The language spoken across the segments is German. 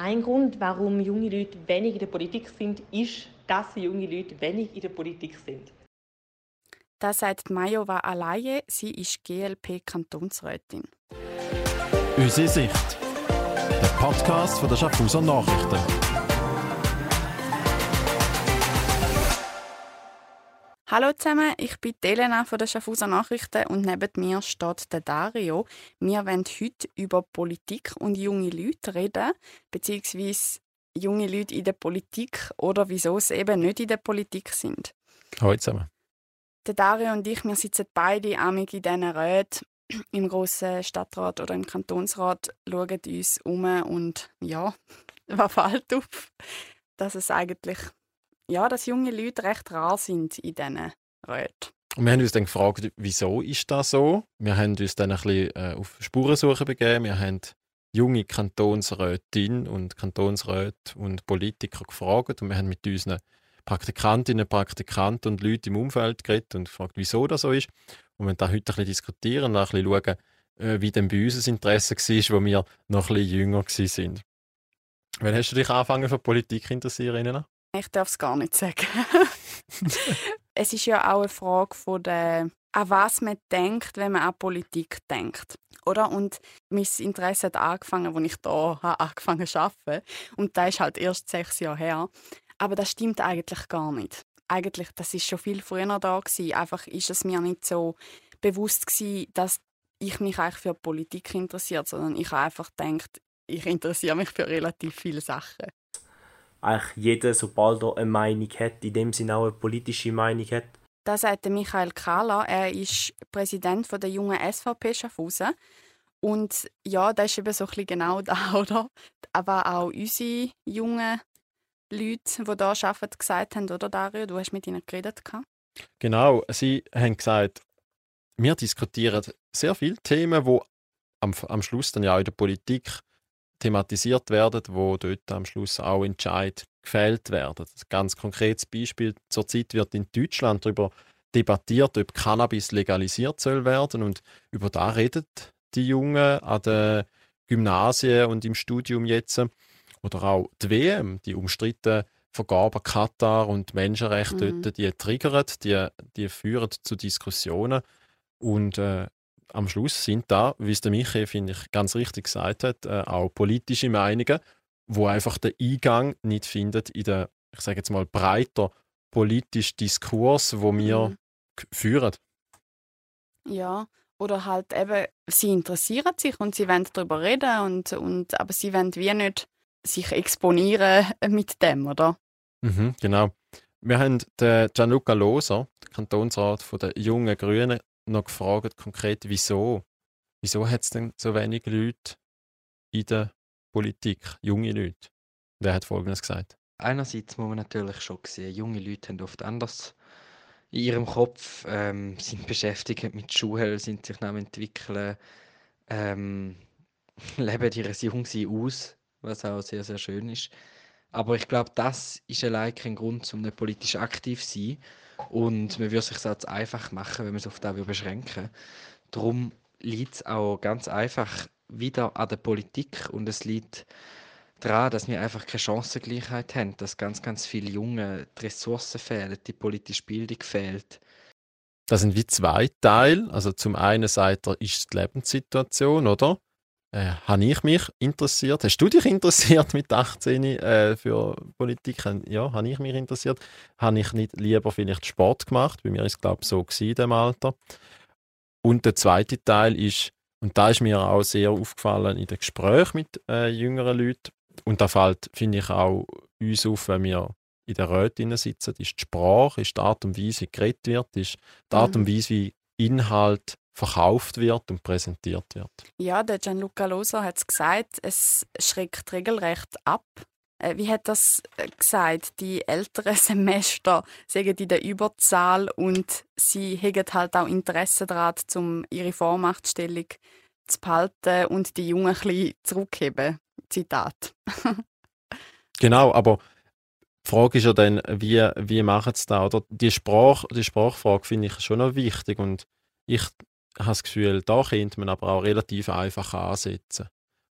Ein Grund, warum junge Leute wenig in der Politik sind, ist, dass junge Leute wenig in der Politik sind. Das sagt Majova Alaye. Sie ist GLP-Kantonsrätin. Unsere Sicht. Der Podcast von der Schaffhauser Nachrichten. Hallo zusammen, ich bin Elena von der Schaffhauser Nachrichten und neben mir steht der Dario. Wir wollen heute über Politik und junge Leute reden, beziehungsweise junge Leute in der Politik oder wieso sie eben nicht in der Politik sind. Hallo zusammen. Der Dario und ich, wir sitzen beide amig in diesen Räten im grossen Stadtrat oder im Kantonsrat, schauen uns um und ja, was fällt auf? Dass es eigentlich, ja, dass junge Leute recht rar sind in diesen Räten. Und wir haben uns dann gefragt, wieso ist das so? Wir haben uns dann ein bisschen äh, auf Spurensuche begeben. Wir haben junge Kantonsrätinnen und Kantonsräte und Politiker gefragt und wir haben mit unseren Praktikantinnen, Praktikanten und Leuten im Umfeld geredet und gefragt, wieso das so ist. Und wir da heute ein bisschen diskutieren und ein bisschen schauen, äh, wie denn bei uns das Interesse war, wo wir noch ein bisschen jünger waren. Wann hast du dich angefangen für Politik interessieren? Ich darf es gar nicht sagen. es ist ja auch eine Frage von der, an was man denkt, wenn man an Politik denkt. Oder? Und mein Interesse hat angefangen, als ich hier angefangen zu arbeiten. Und das ist halt erst sechs Jahre her. Aber das stimmt eigentlich gar nicht. Eigentlich, das ist schon viel früher da gewesen. Einfach ist es mir nicht so bewusst gewesen, dass ich mich eigentlich für Politik interessiert, sondern ich habe einfach gedacht, ich interessiere mich für relativ viele Sachen. Eigentlich jeder, sobald er eine Meinung hat, in dem Sinne auch eine politische Meinung hat. Das sagt Michael Kahler. Er ist Präsident der jungen SVP Schaffhausen. Und ja, das ist eben so ein bisschen genau da, oder? Aber auch unsere jungen Leute, die hier arbeiten, gesagt haben, oder Dario? Du hast mit ihnen geredet. Genau, sie haben gesagt, wir diskutieren sehr viele Themen, die am, am Schluss dann ja auch in der Politik thematisiert werden, wo dort am Schluss auch Entscheid gefällt werden. Ein ganz konkretes Beispiel: Zurzeit wird in Deutschland darüber debattiert, ob Cannabis legalisiert soll werden und über da redet die Jungen an den Gymnasien und im Studium jetzt. Oder auch die WM, die umstrittene Vergabe Katar und Menschenrechte mhm. dort, die triggern, die, die führen zu Diskussionen. Und äh, am Schluss sind da, wie es der Michael, finde ich, ganz richtig gesagt hat, äh, auch politische Meinungen, wo einfach den Eingang nicht findet in den, ich sage jetzt mal, breiter politischen Diskurs, wo wir mhm. führen. Ja, oder halt eben, sie interessieren sich und sie wollen darüber reden, und, und, aber sie wollen wie nicht sich exponieren mit dem, oder? Mhm, genau. Wir haben den Gianluca Loser, Kantonsrat der Jungen Grünen, noch gefragt, konkret, wieso? Wieso hat es denn so wenig Leute in der Politik, junge Leute? Wer hat Folgendes gesagt? Einerseits muss man natürlich schon sehen, junge Leute haben oft anders in ihrem Kopf, ähm, sind beschäftigt mit Schule, sind sich noch entwickeln, ähm, leben ihr Jungsein aus, was auch sehr, sehr schön ist. Aber ich glaube, das ist allein kein Grund, um nicht politisch aktiv zu sein. Und man würde sich das einfach machen, wenn man es auf das beschränken Darum liegt es auch ganz einfach wieder an der Politik und es liegt daran, dass wir einfach keine Chancengleichheit haben, dass ganz, ganz viele Junge die Ressourcen fehlen, die politische Bildung fehlt. Das sind wie zwei Teile. Also zum einen sagt er, ist die Lebenssituation, oder? Äh, habe ich mich interessiert. Hast du dich interessiert mit 18 äh, für Politik? Ja, habe ich mich interessiert. Habe ich nicht lieber vielleicht Sport gemacht? Bei mir ist es, glaube ich, so in dem Alter. Und der zweite Teil ist, und da ist mir auch sehr aufgefallen in den Gesprächen mit äh, jüngeren Leuten, und da fällt, finde ich, auch uns auf, wenn wir in der Räten sitzen, ist die Sprache, ist die Art und Weise, wie geredet wird, ist die Art und mhm. Weise, wie Inhalt verkauft wird und präsentiert wird. Ja, der Gianluca Losa hat es gesagt, es schreckt regelrecht ab. Äh, wie hat das äh, gesagt? Die älteren Semester sagen in der Überzahl und sie haben halt auch Interesse daran, um ihre Vormachtstellung zu behalten und die Jungen ein bisschen zurückheben. Zitat. genau, aber die Frage ist ja dann, wie, wie machen sie das? Oder die, Sprach, die Sprachfrage finde ich schon noch wichtig und ich habe das Gefühl, da könnte man aber auch relativ einfach ansetzen.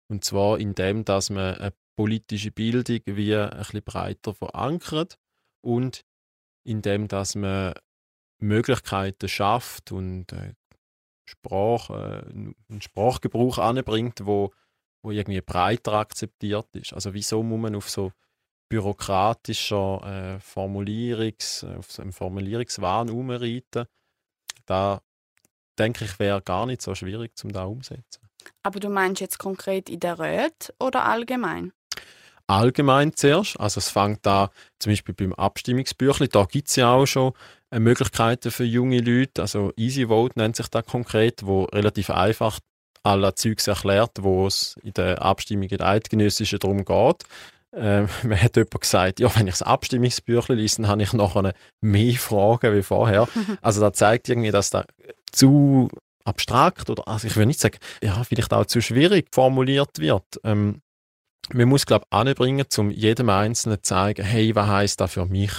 Und zwar indem, dass man eine politische Bildung wie ein bisschen breiter verankert und indem dass man Möglichkeiten schafft und äh, äh, einen Sprachgebrauch anbringt, wo, wo irgendwie breiter akzeptiert ist. Also wieso muss man auf so bürokratischer äh, Formulierungs, auf so einem Formulierungswahn umreiten? Da denke ich, wäre gar nicht so schwierig, um da umzusetzen. Aber du meinst jetzt konkret in der Räte oder allgemein? Allgemein zuerst. Also es fängt da zum Beispiel beim Abstimmungsbüchlein, da gibt es ja auch schon äh, Möglichkeiten für junge Leute. Also Easy Vote nennt sich da konkret, wo relativ einfach alle Zeugs erklärt, wo es in der Abstimmung in der Eidgenössischen darum geht. Ähm, mir hat jemand gesagt, ja, wenn ich das Abstimmungsbüchlein lese, dann habe ich nachher mehr Fragen wie vorher. Also das zeigt irgendwie, dass da zu abstrakt oder, also ich würde nicht sagen, ja, vielleicht auch zu schwierig formuliert wird. Ähm, man muss, glaube ich, anbringen, um jedem Einzelnen zu zeigen, hey, was heißt das für mich?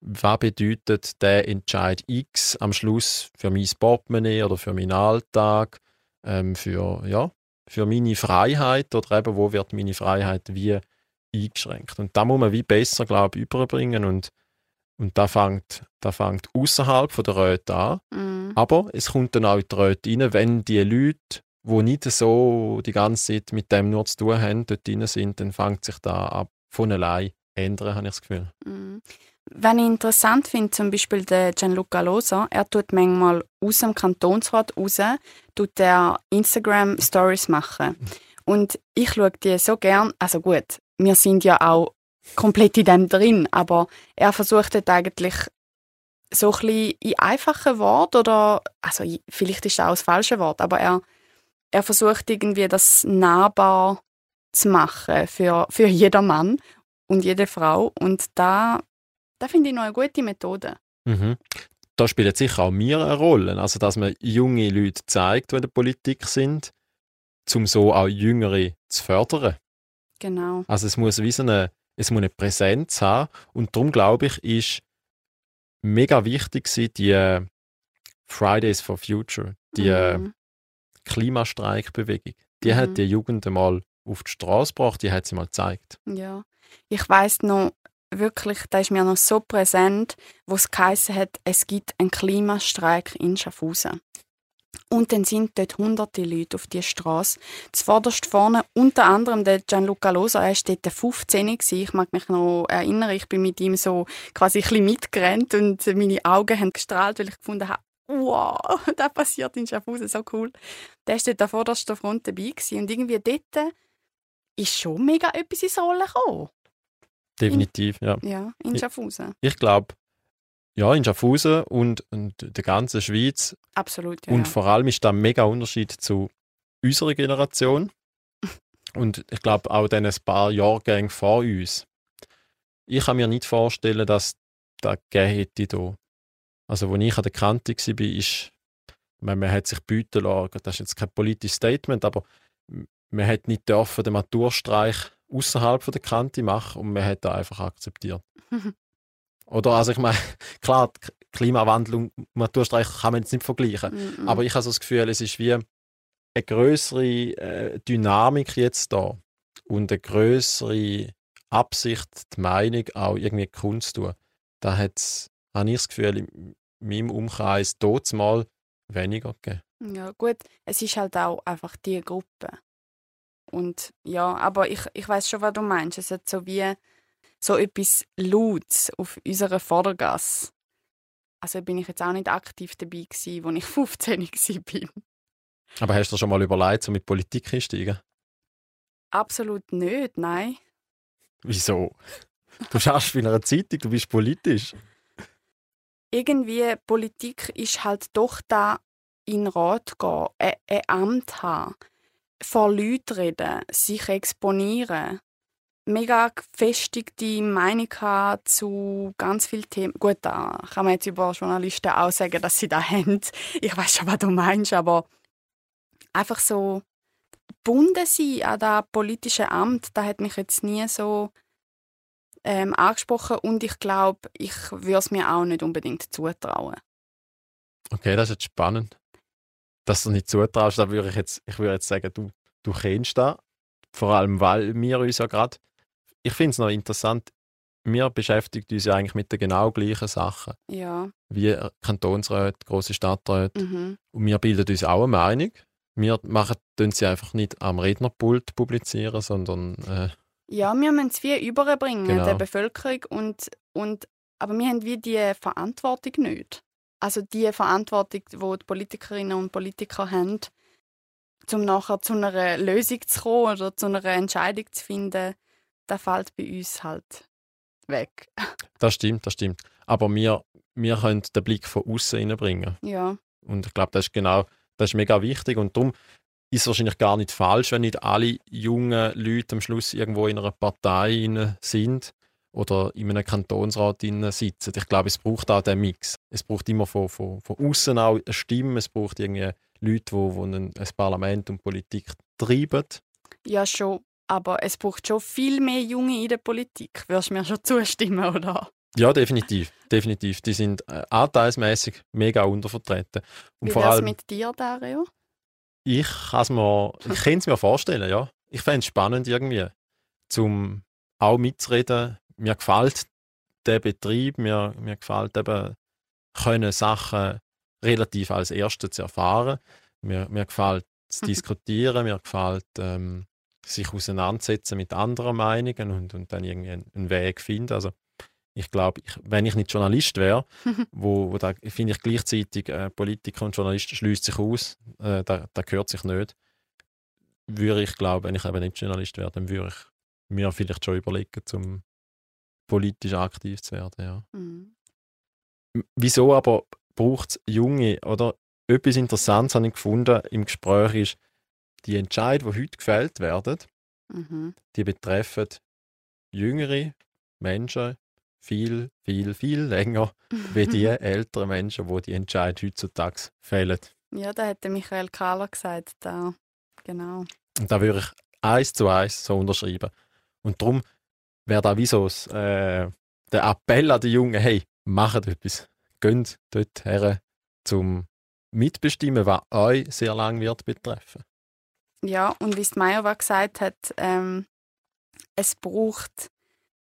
Was bedeutet der Entscheid X am Schluss für mein Portemonnaie oder für meinen Alltag, ähm, für, ja, für meine Freiheit oder eben, wo wird meine Freiheit wie eingeschränkt? Und da muss man wie besser, glaube ich, überbringen und und da fängt, da fängt außerhalb der Röte an. Mm. Aber es kommt dann auch in die Röte rein, wenn die Leute, die nicht so die ganze Zeit mit dem nur zu tun haben, dort drin sind, dann fängt sich da ab von allein ändern, habe ich das Gefühl. Mm. Wenn ich interessant finde, zum Beispiel der Gianluca Losa, er tut manchmal aus dem Kantonsrat raus, tut er Instagram Stories machen. Und ich schaue die so gern, also gut, wir sind ja auch komplett in dem drin, aber er versucht dort eigentlich so ein bisschen in einfachen Wort oder, also vielleicht ist das auch das falsche Wort, aber er, er versucht irgendwie das nahbar zu machen für, für jedermann und jede Frau und da, da finde ich noch eine gute Methode. Mhm. Da spielt sicher auch mir eine Rolle, also dass man junge Leute zeigt, die in der Politik sind, um so auch Jüngere zu fördern. Genau. Also es muss wie so eine es muss eine Präsenz haben. Und darum glaube ich, ist mega wichtig die Fridays for Future, die äh, mhm. Klimastreikbewegung. Die mhm. hat die Jugend einmal auf die Straße gebracht, die hat sie mal gezeigt. Ja, ich weiß noch wirklich, da ist mir noch so präsent, wo es geheißen hat, es gibt einen Klimastreik in Schaffhausen. Und dann sind dort hunderte Leute auf die Straße. Zuvorderst vorne, unter anderem der Gianluca Losa, er war dort 15 gewesen. Ich mag mich noch erinnern, ich bin mit ihm so quasi ein bisschen mitgerannt und meine Augen haben gestrahlt, weil ich gefunden habe, wow, das passiert in Schaffhausen, so cool. Der war dort an vorderster Front dabei gewesen. und irgendwie dort ist schon mega etwas ins Rollen gekommen. Definitiv, in, ja. Ja, in Schaffhausen. Ich, ich glaube, ja, in Schaffhausen und, und der ganzen Schweiz. Absolut, ja. Und vor allem ist da ein mega Unterschied zu unserer Generation. und ich glaube auch dann ein paar Jahrgänge vor uns. Ich kann mir nicht vorstellen, dass das gegeben hätte hier. Also, als ich an der Kante war, ist, man, man hat sich bieten lassen, das ist jetzt kein politisches Statement, aber man hat nicht dürfen den Maturstreich außerhalb der Kante machen und man hat das einfach akzeptiert. Oder? Also ich meine, klar, Klimawandel und Maturstreich kann man jetzt nicht vergleichen. Mm -mm. Aber ich habe so das Gefühl, es ist wie eine größere äh, Dynamik jetzt da und eine größere Absicht, die Meinung auch irgendwie Kunst zu tun. Da hat habe ich das Gefühl, in meinem Umkreis dort mal weniger gegeben. Ja, gut, es ist halt auch einfach die Gruppe. Und ja, aber ich, ich weiß schon, was du meinst. Es hat so wie so etwas Lautes auf unserer Vordergasse. Also bin ich jetzt auch nicht aktiv dabei gewesen, als ich 15 war. Aber hast du schon mal überlegt, so mit Politik einsteigen? Absolut nicht, nein. Wieso? Du schaffst in einer Zeitung, du bist politisch. Irgendwie, Politik ist halt doch da in Rat gehen, ein, ein Amt haben, vor Leuten reden, sich exponieren mega gefestigte Meinung zu ganz vielen Themen. Gut, da kann man jetzt über Journalisten auch sagen, dass sie da haben. Ich weiß schon, was du meinst, aber einfach so gebunden sein an das politische Amt, da hat mich jetzt nie so ähm, angesprochen und ich glaube, ich würde es mir auch nicht unbedingt zutrauen. Okay, das ist jetzt spannend. Dass du nicht zutraust, da würde ich jetzt, ich würde jetzt sagen, du, du kennst das Vor allem, weil wir uns ja gerade, ich finde es noch interessant, wir beschäftigen uns ja eigentlich mit den genau gleichen Sachen. Ja. Wie Kantonsräte, große Stadträte. Mhm. Und wir bilden uns auch eine Meinung. Wir machen tun sie einfach nicht am Rednerpult publizieren, sondern äh, Ja, wir müssen es wie überbringen Genau. der Bevölkerung und, und aber wir haben wie die Verantwortung nicht. Also die Verantwortung, die die Politikerinnen und Politiker haben, um nachher zu einer Lösung zu kommen oder zu einer Entscheidung zu finden, das fällt bei uns halt weg. das stimmt, das stimmt. Aber wir, wir können den Blick von außen reinbringen. Ja, Und ich glaube, das ist genau, das ist mega wichtig. Und darum ist es wahrscheinlich gar nicht falsch, wenn nicht alle jungen Leute am Schluss irgendwo in einer Partei sind oder in einem Kantonsrat sitzen. Ich glaube, es braucht auch den Mix. Es braucht immer von, von, von außen auch eine Stimme. Es braucht irgendwie Leute, die, die ein, ein Parlament und Politik treiben. ja schon. Aber es braucht schon viel mehr Junge in der Politik. Würdest du mir schon zustimmen, oder? Ja, definitiv. Definitiv. Die sind äh, anteilsmäßig mega untervertreten. Und Wie vor wär's allem, mit dir, Dario? ich kann's mir, ich kann es mir vorstellen, ja. Ich fände es spannend irgendwie, zum auch mitzureden. Mir gefällt der Betrieb, mir, mir gefällt eben, können Sachen relativ als Erste zu erfahren. Mir, mir gefällt zu diskutieren, mir gefällt ähm, sich auseinandersetzen mit anderen Meinungen und, und dann irgendwie einen, einen Weg finden. Also ich glaube, wenn ich nicht Journalist wäre, wo, wo da finde ich gleichzeitig äh, Politiker und Journalist schließt sich aus, äh, da, da gehört sich nicht. Würde ich glauben, wenn ich eben nicht Journalist wäre, dann würde ich mir vielleicht schon überlegen, zum politisch aktiv zu werden. Ja. Mhm. Wieso aber braucht es Junge? Oder etwas Interessantes habe ich gefunden im Gespräch ist, die Entscheidungen, die heute gefällt werden, Mhm. die betreffen jüngere Menschen viel, viel, viel länger wie die älteren Menschen, die die Entscheidung heutzutage fällen. Ja, da hätte Michael Kahler gesagt. Da. Genau. Und da würde ich eins zu eins so unterschreiben. Und darum wäre da wie so das, äh, der Appell an die Jungen, hey, macht etwas. Geht dort her zum Mitbestimmen, was euch sehr lange wird betreffen. Ja, und wie es die Mayowa gesagt hat, ähm, es braucht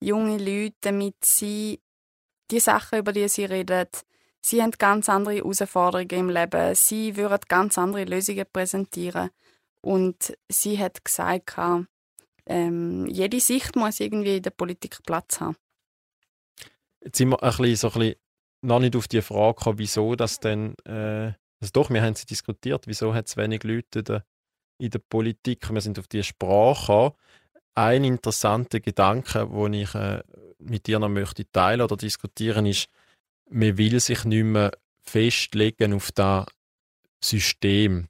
junge Leute, damit sie die Sachen, über die sie reden, sie haben ganz andere Herausforderungen im Leben. Sie würden ganz andere Lösungen präsentieren. Und sie hat gesagt, ähm, jede Sicht muss irgendwie in der Politik Platz haben. Jetzt sind wir ein bisschen, so ein bisschen noch nicht auf die Frage gekommen, wieso das denn, äh, also doch, wir haben sie diskutiert, wieso hat es wenig Leute in in der Politik, wir sind auf die Sprache. Ein interessanter Gedanke, den ich äh, mit dir noch möchte teilen oder diskutieren, ist, man will sich nicht mehr festlegen auf das System,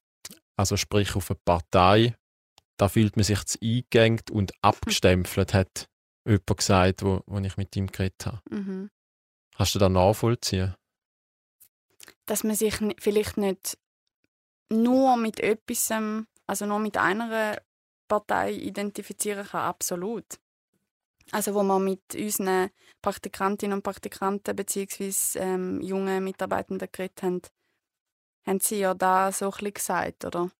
also sprich auf eine Partei. Da fühlt man sich zu eingegangen und abgestempelt, hat jemand gesagt, wo, wo ich mit ihm geredet habe. Mhm. Kannst du das nachvollziehen? dass man sich vielleicht nicht nur mit etwas, ähm, also nur mit einer Partei identifizieren kann, absolut. Also wo wir mit unseren Praktikantinnen und Praktikanten bzw. Ähm, jungen Mitarbeitenden geredet haben, haben sie ja da so ein bisschen gesagt, oder?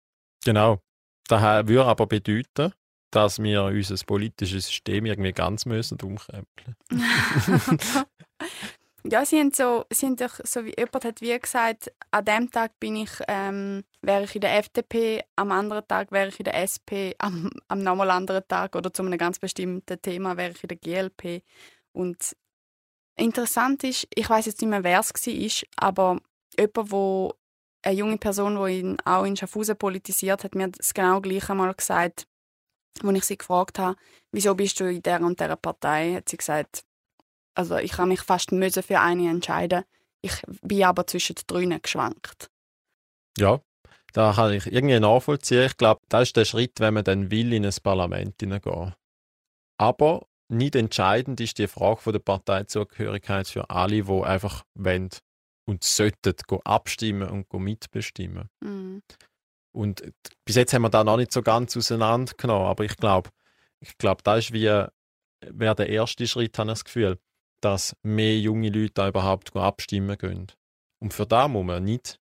Genau. Das würde aber bedeuten, dass wir unser politisches System irgendwie ganz müssen umkrempeln. ja, sie haben so, sie haben doch, so wie jemand hat wie gesagt, an dem Tag bin ich, ähm, wäre ich in der FDP, am anderen Tag wäre ich in der SP, am, am nochmal anderen Tag oder zu einem ganz bestimmten Thema wäre ich in der GLP. Und interessant ist, ich weiß jetzt nicht mehr, wer es war, aber jemand, wo eine junge Person, die in, auch in Schaffhausen politisiert, hat mir das genau gleich einmal gesagt, als ich sie gefragt habe, wieso bist du in der und der Partei, hat sie gesagt, also ich habe mich fast müssen für eine entscheiden. Ich bin aber zwischen den drinnen geschwankt. Ja, da kann ich irgendwie nachvollziehen. Ich glaube, das ist der Schritt, wenn man dann will in ein Parlament hineingehen. Aber nicht entscheidend ist die Frage von der Parteizugehörigkeit für alle, die einfach wollen und sollten go abstimmen und go mitbestimmen. Mhm. Und bis jetzt haben wir da noch nicht so ganz auseinandergenommen, aber ich glaube, ich glaube, das ist wie wäre der erste Schritt, habe ich das Gefühl, dass mehr junge Leute da überhaupt abstimmen können. Und für da muss man nicht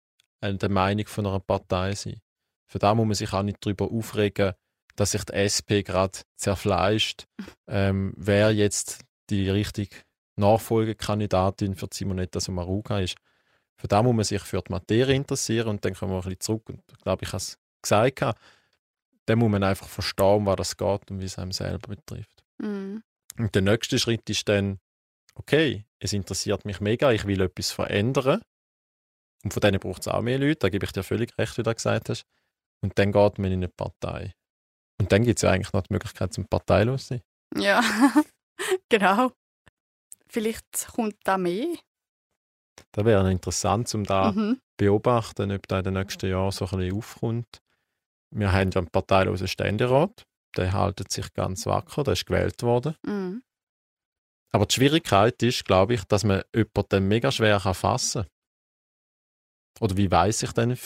äh, der Meinung von einer Partei sein. Für da muss man sich auch nicht darüber aufregen, dass sich die SP gerade zerfleischt, ähm, wer jetzt die richtige Nachfolgekandidatin für Simonetta Sommaruga ist. Für da muss man sich für die Materie interessieren und dann kommen wir ein bisschen zurück und ich glaube, ich habe es gesagt, dann muss man einfach verstehen, um was das geht und wie es einem selber betrifft. Mhm. Und der nächste Schritt ist dann, okay, es interessiert mich mega, ich will etwas verändern. Und von denen braucht es auch mehr Leute, da gebe ich dir völlig recht, wie du gesagt hast. Und dann geht man in eine Partei. Und dann gibt es ja eigentlich noch die Möglichkeit zum parteilos zu sein. Ja, genau. Vielleicht kommt da mehr. Das wäre interessant, um da Mhm. beobachten, ob da in den nächsten Jahren so ein bisschen aufkommt. Wir haben ja einen parteilosen Ständerat, der haltet sich ganz wacker, der ist gewählt worden. Mhm. Aber die Schwierigkeit ist, glaube ich, dass man jemanden mega schwer kann fassen kann. Oder wie weiß ich denn,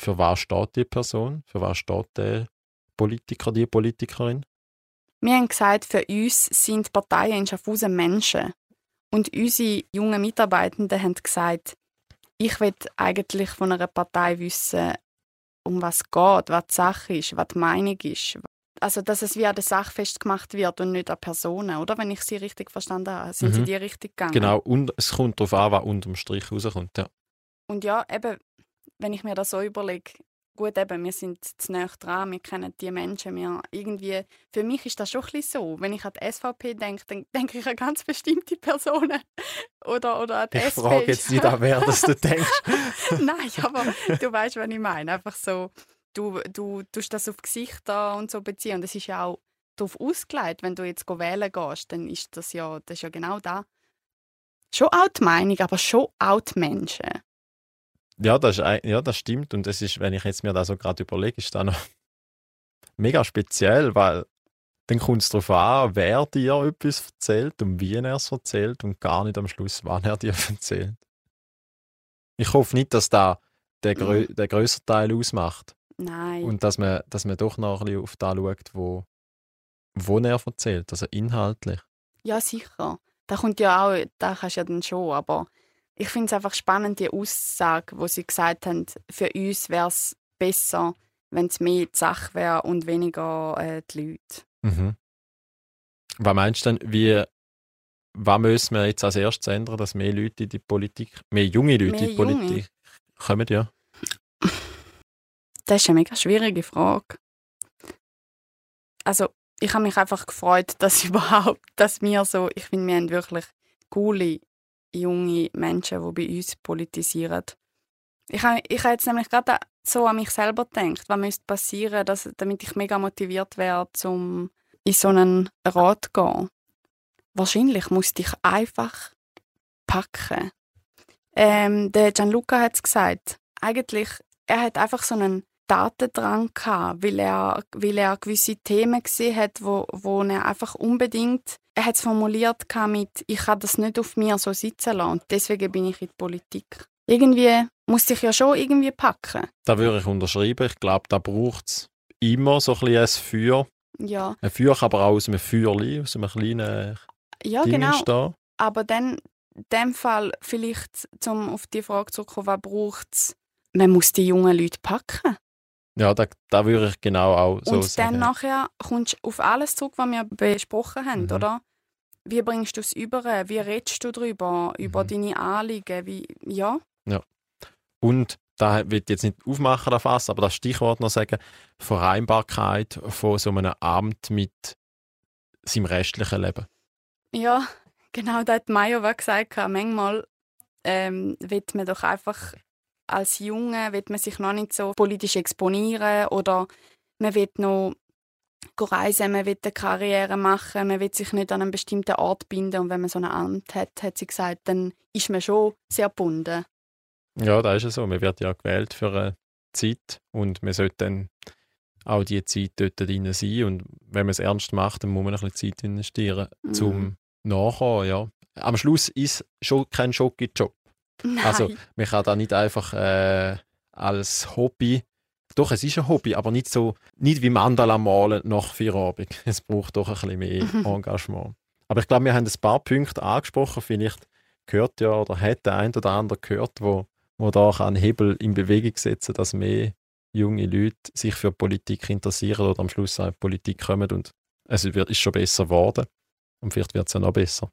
für was steht die Person? Für was steht der Politiker, die Politikerin? Wir haben gesagt, für uns sind Parteien in Schaffhausen Menschen. Und unsere jungen Mitarbeitenden haben gesagt, ich will eigentlich von einer Partei wissen, um was es geht, was die Sache ist, was die Meinung ist. Also, dass es wie an der Sache festgemacht wird und nicht an Personen, oder? Wenn ich sie richtig verstanden habe, sind sie Mhm. in die Richtung gegangen. Genau, und es kommt darauf an, was unterm Strich rauskommt. Ja. Und ja, eben, wenn ich mir das so überlege, gut, eben, wir sind zu nah dran, wir kennen die Menschen, wir irgendwie, für mich ist das schon ein bisschen so. Wenn ich an die SVP denke, dann denke ich an ganz bestimmte Personen. Oder, oder an die Ich SP. frage jetzt nicht an, wer das du denkst. Nein, aber du weißt, was ich meine. Einfach so, du, du tust das auf Gesichter und so beziehen. Und es ist ja auch darauf ausgelegt, wenn du jetzt wählen gehst, dann ist das ja, das ist ja genau da. Schon auch die Meinung, aber schon auch die Menschen. Ja, das, ist, ja, das stimmt. Und das ist, wenn ich jetzt mir das so gerade überlege, ist das noch mega speziell, weil dann kommt es darauf an, wer dir etwas erzählt und wie er es erzählt und gar nicht am Schluss, wann er dir erzählt. Ich hoffe nicht, dass da der, grö der größere Teil ausmacht Nein. und dass man, dass man doch noch ein bisschen auf das schaut, wo, wo er erzählt, also inhaltlich. Ja, sicher. Da kommt ja auch, da kannst du ja dann schon, aber ich finde es einfach spannend, die Aussage, wo sie gesagt haben, für uns wäre es besser, wenn es mehr die Sache wäre und weniger äh, die Leute. Mhm. Was meinst du denn, wie, was müssen wir jetzt als erstes ändern, dass mehr Leute in die Politik, mehr junge Leute Mehr in die Junge? Politik kommen, ja? Das ist eine mega schwierige Frage. Also, ich habe mich einfach gefreut, dass überhaupt, dass wir so, ich finde, wir haben wirklich coole junge Menschen, die bei uns politisieren. Ich habe, ich habe jetzt nämlich gerade so an mich selber gedacht, was müsste passieren, dass, damit ich mega motiviert wäre, um in so einen Rat zu gehen. Wahrscheinlich musste ich einfach packen. Ähm, der Gianluca hat es gesagt. Eigentlich, er hat einfach so einen Datendrang gehabt, weil er, weil er gewisse Themen gesehen hat, wo, wo er einfach unbedingt, er hat es formuliert mit, ich kann das nicht auf mir so sitzen lassen und deswegen bin ich in die Politik. Irgendwie musste ich ja schon irgendwie packen. Da würde ich unterschreiben. Ich glaube, da braucht es immer so ein bisschen ein Feuer. Ja, Ein Feuer kann aber auch aus einem Feuerli, aus einem kleinen ja Ding genau. entstehen. Aber dann, in dem Fall, vielleicht, um auf die Frage zurückzukommen, was braucht es? Man muss die jungen Leute packen. Ja, da, da würde ich genau auch so und sagen. dann nachher kommst du auf alles zurück, was wir besprochen haben, Mhm. oder? Wie bringst du es über? Wie redest du darüber? Über Mhm. deine Anliegen? Wie, ja, Und da ich jetzt nicht aufmachen, das Fass, aber das Stichwort noch sagen, Vereinbarkeit von so einem Amt mit seinem restlichen Leben. ja, genau, da hat Mayo gesagt, manchmal ähm, wird man doch einfach als Junge wird man sich noch nicht so politisch exponieren oder man wird noch reisen, man will eine Karriere machen, man will sich nicht an einen bestimmten Ort binden und wenn man so ein Amt hat, hat sie gesagt, dann ist man schon sehr gebunden. Ja, da ist es so. Man wird ja gewählt für eine Zeit und man sollte dann auch die Zeit dort drin sein. Und wenn man es ernst macht, dann muss man ein bisschen Zeit investieren, Mhm. zum Nachkommen. Ja. Am Schluss ist schon kein Schocki-Job. Nein. Also, man kann da nicht einfach äh, als Hobby. Doch, es ist ein Hobby, aber nicht so, nicht wie Mandala malen nach Feierabend. Es braucht doch ein bisschen mehr Engagement. Aber ich glaube, wir haben ein paar Punkte angesprochen. Vielleicht gehört ja oder hat der ein oder andere gehört, wo, wo da einen Hebel in Bewegung setzen kann, dass mehr junge Leute sich für Politik interessieren oder am Schluss auch in Politik kommen und es wird, ist schon besser geworden und vielleicht wird es ja noch besser.